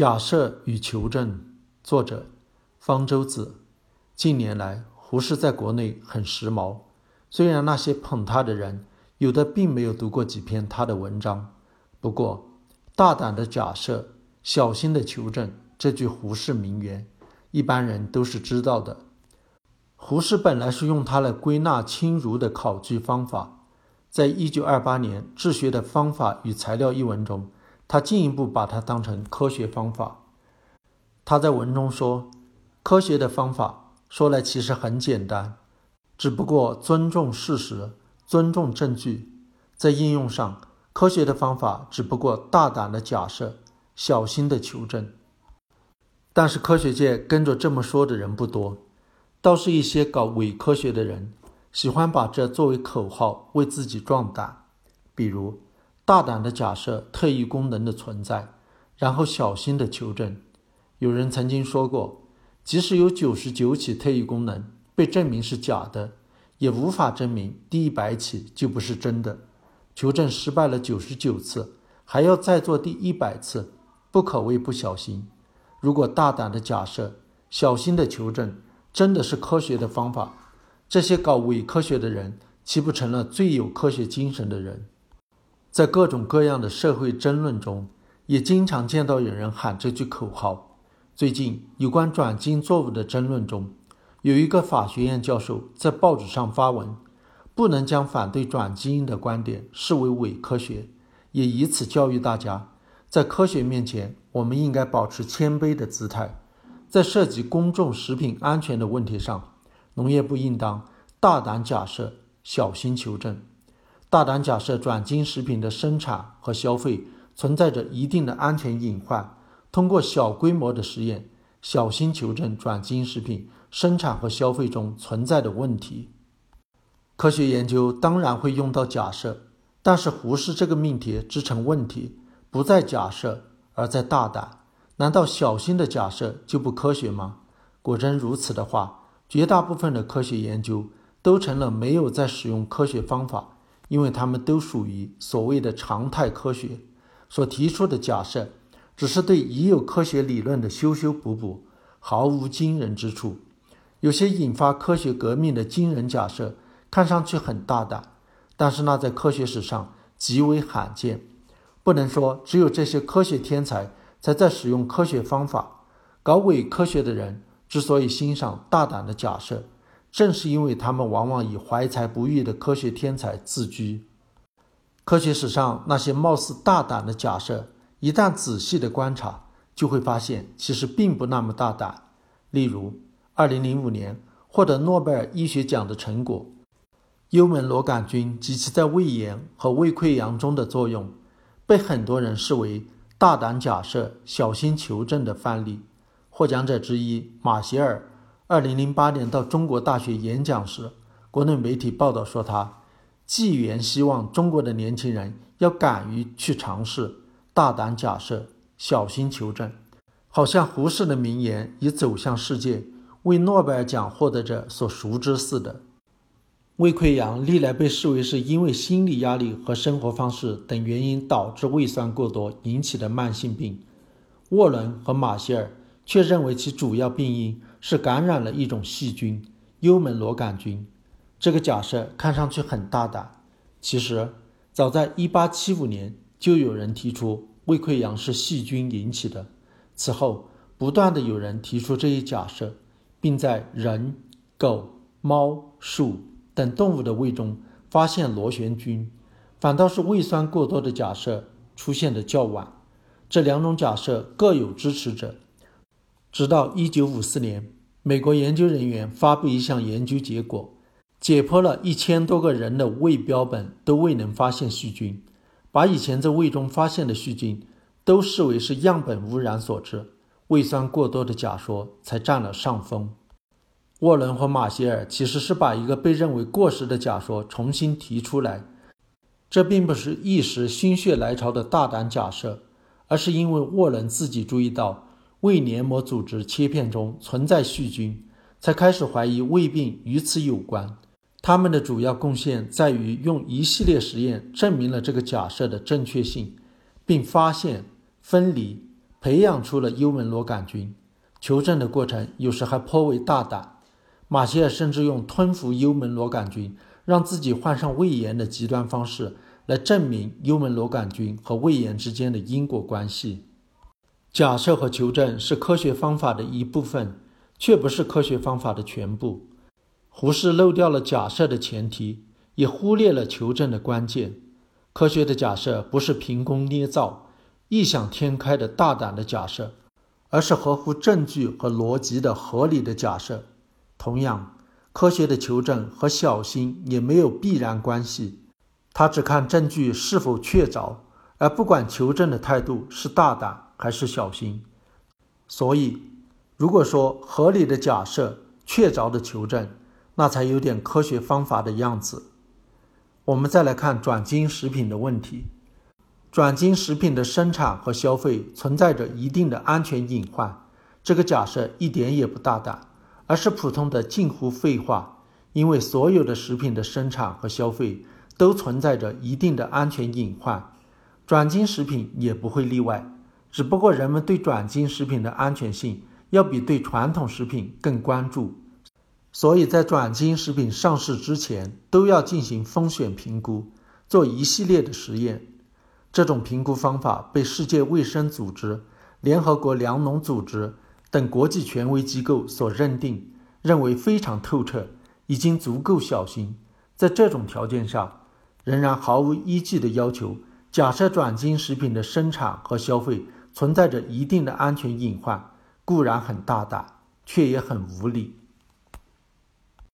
假设与求证，作者方舟子。近年来，胡适在国内很时髦。虽然那些捧他的人，有的并没有读过几篇他的文章，不过“大胆的假设，小心的求证”这句胡适名言，一般人都是知道的。胡适本来是用它来归纳清儒的考据方法，在一九二八年《治学的方法与材料》一文中。他进一步把它当成科学方法。他在文中说：“科学的方法说来其实很简单，只不过尊重事实，尊重证据。在应用上，科学的方法只不过大胆的假设，小心的求证。但是科学界跟着这么说的人不多，倒是一些搞伪科学的人喜欢把这作为口号，为自己壮胆。比如。”大胆的假设特异功能的存在，然后小心的求证。有人曾经说过，即使有九十九起特异功能被证明是假的，也无法证明第一百起就不是真的。求证失败了九十九次，还要再做第一百次，不可谓不小心。如果大胆的假设、小心的求证真的是科学的方法，这些搞伪科学的人岂不成了最有科学精神的人？在各种各样的社会争论中，也经常见到有人喊这句口号。最近有关转基因作物的争论中，有一个法学院教授在报纸上发文，不能将反对转基因的观点视为伪科学，也以此教育大家，在科学面前，我们应该保持谦卑的姿态。在涉及公众食品安全的问题上，农业部应当大胆假设，小心求证。大胆假设转基因食品的生产和消费存在着一定的安全隐患，通过小规模的实验，小心求证转基因食品生产和消费中存在的问题。科学研究当然会用到假设，但是胡适这个命题织成问题，不在假设，而在大胆。难道小心的假设就不科学吗？果真如此的话，绝大部分的科学研究都成了没有在使用科学方法。因为它们都属于所谓的常态科学，所提出的假设只是对已有科学理论的修修补补，毫无惊人之处。有些引发科学革命的惊人假设，看上去很大胆，但是那在科学史上极为罕见。不能说只有这些科学天才才在使用科学方法，搞伪科学的人之所以欣赏大胆的假设。正是因为他们往往以怀才不遇的科学天才自居，科学史上那些貌似大胆的假设，一旦仔细的观察，就会发现其实并不那么大胆。例如，2005年获得诺贝尔医学奖的成果——幽门螺杆菌及其在胃炎和胃溃疡中的作用，被很多人视为大胆假设、小心求证的范例。获奖者之一马歇尔。二零零八年到中国大学演讲时，国内媒体报道说他寄言希望中国的年轻人要敢于去尝试，大胆假设，小心求证。好像胡适的名言已走向世界，为诺贝尔奖获得者所熟知似的。胃溃疡历来被视为是因为心理压力和生活方式等原因导致胃酸过多引起的慢性病，沃伦和马歇尔却认为其主要病因。是感染了一种细菌——幽门螺杆菌。这个假设看上去很大胆，其实早在1875年就有人提出胃溃疡是细菌引起的。此后，不断的有人提出这一假设，并在人、狗、猫、鼠等动物的胃中发现螺旋菌。反倒是胃酸过多的假设出现的较晚。这两种假设各有支持者。直到1954年，美国研究人员发布一项研究结果，解剖了一千多个人的胃标本，都未能发现细菌，把以前在胃中发现的细菌都视为是样本污染所致，胃酸过多的假说才占了上风。沃伦和马歇尔其实是把一个被认为过时的假说重新提出来，这并不是一时心血来潮的大胆假设，而是因为沃伦自己注意到。胃黏膜组织切片中存在细菌，才开始怀疑胃病与此有关。他们的主要贡献在于用一系列实验证明了这个假设的正确性，并发现、分离、培养出了幽门螺杆菌。求证的过程有时还颇为大胆，马歇尔甚至用吞服幽门螺杆菌，让自己患上胃炎的极端方式来证明幽门螺杆菌和胃炎之间的因果关系。假设和求证是科学方法的一部分，却不是科学方法的全部。胡适漏掉了假设的前提，也忽略了求证的关键。科学的假设不是凭空捏造、异想天开的大胆的假设。而是合乎证据和逻辑的合理的假设。同样，科学的求证和小心也没有必然关系，他只看证据是否确凿，而不管求证的态度是大胆还是小心。所以，如果说合理的假设、确凿的求证，那才有点科学方法的样子。我们再来看转基因食品的问题。转基因食品的生产和消费存在着一定的安全隐患，这个假设一点也不大胆，而是普通的近乎废话。因为所有的食品的生产和消费都存在着一定的安全隐患，转基因食品也不会例外。只不过人们对转基因食品的安全性要比对传统食品更关注，所以在转基因食品上市之前都要进行风险评估，做一系列的实验。这种评估方法被世界卫生组织、联合国粮农组织等国际权威机构所认定，认为非常透彻，已经足够小心。在这种条件下，仍然毫无依据的要求，假设转基因食品的生产和消费存在着一定的安全隐患，固然很大胆，却也很无理。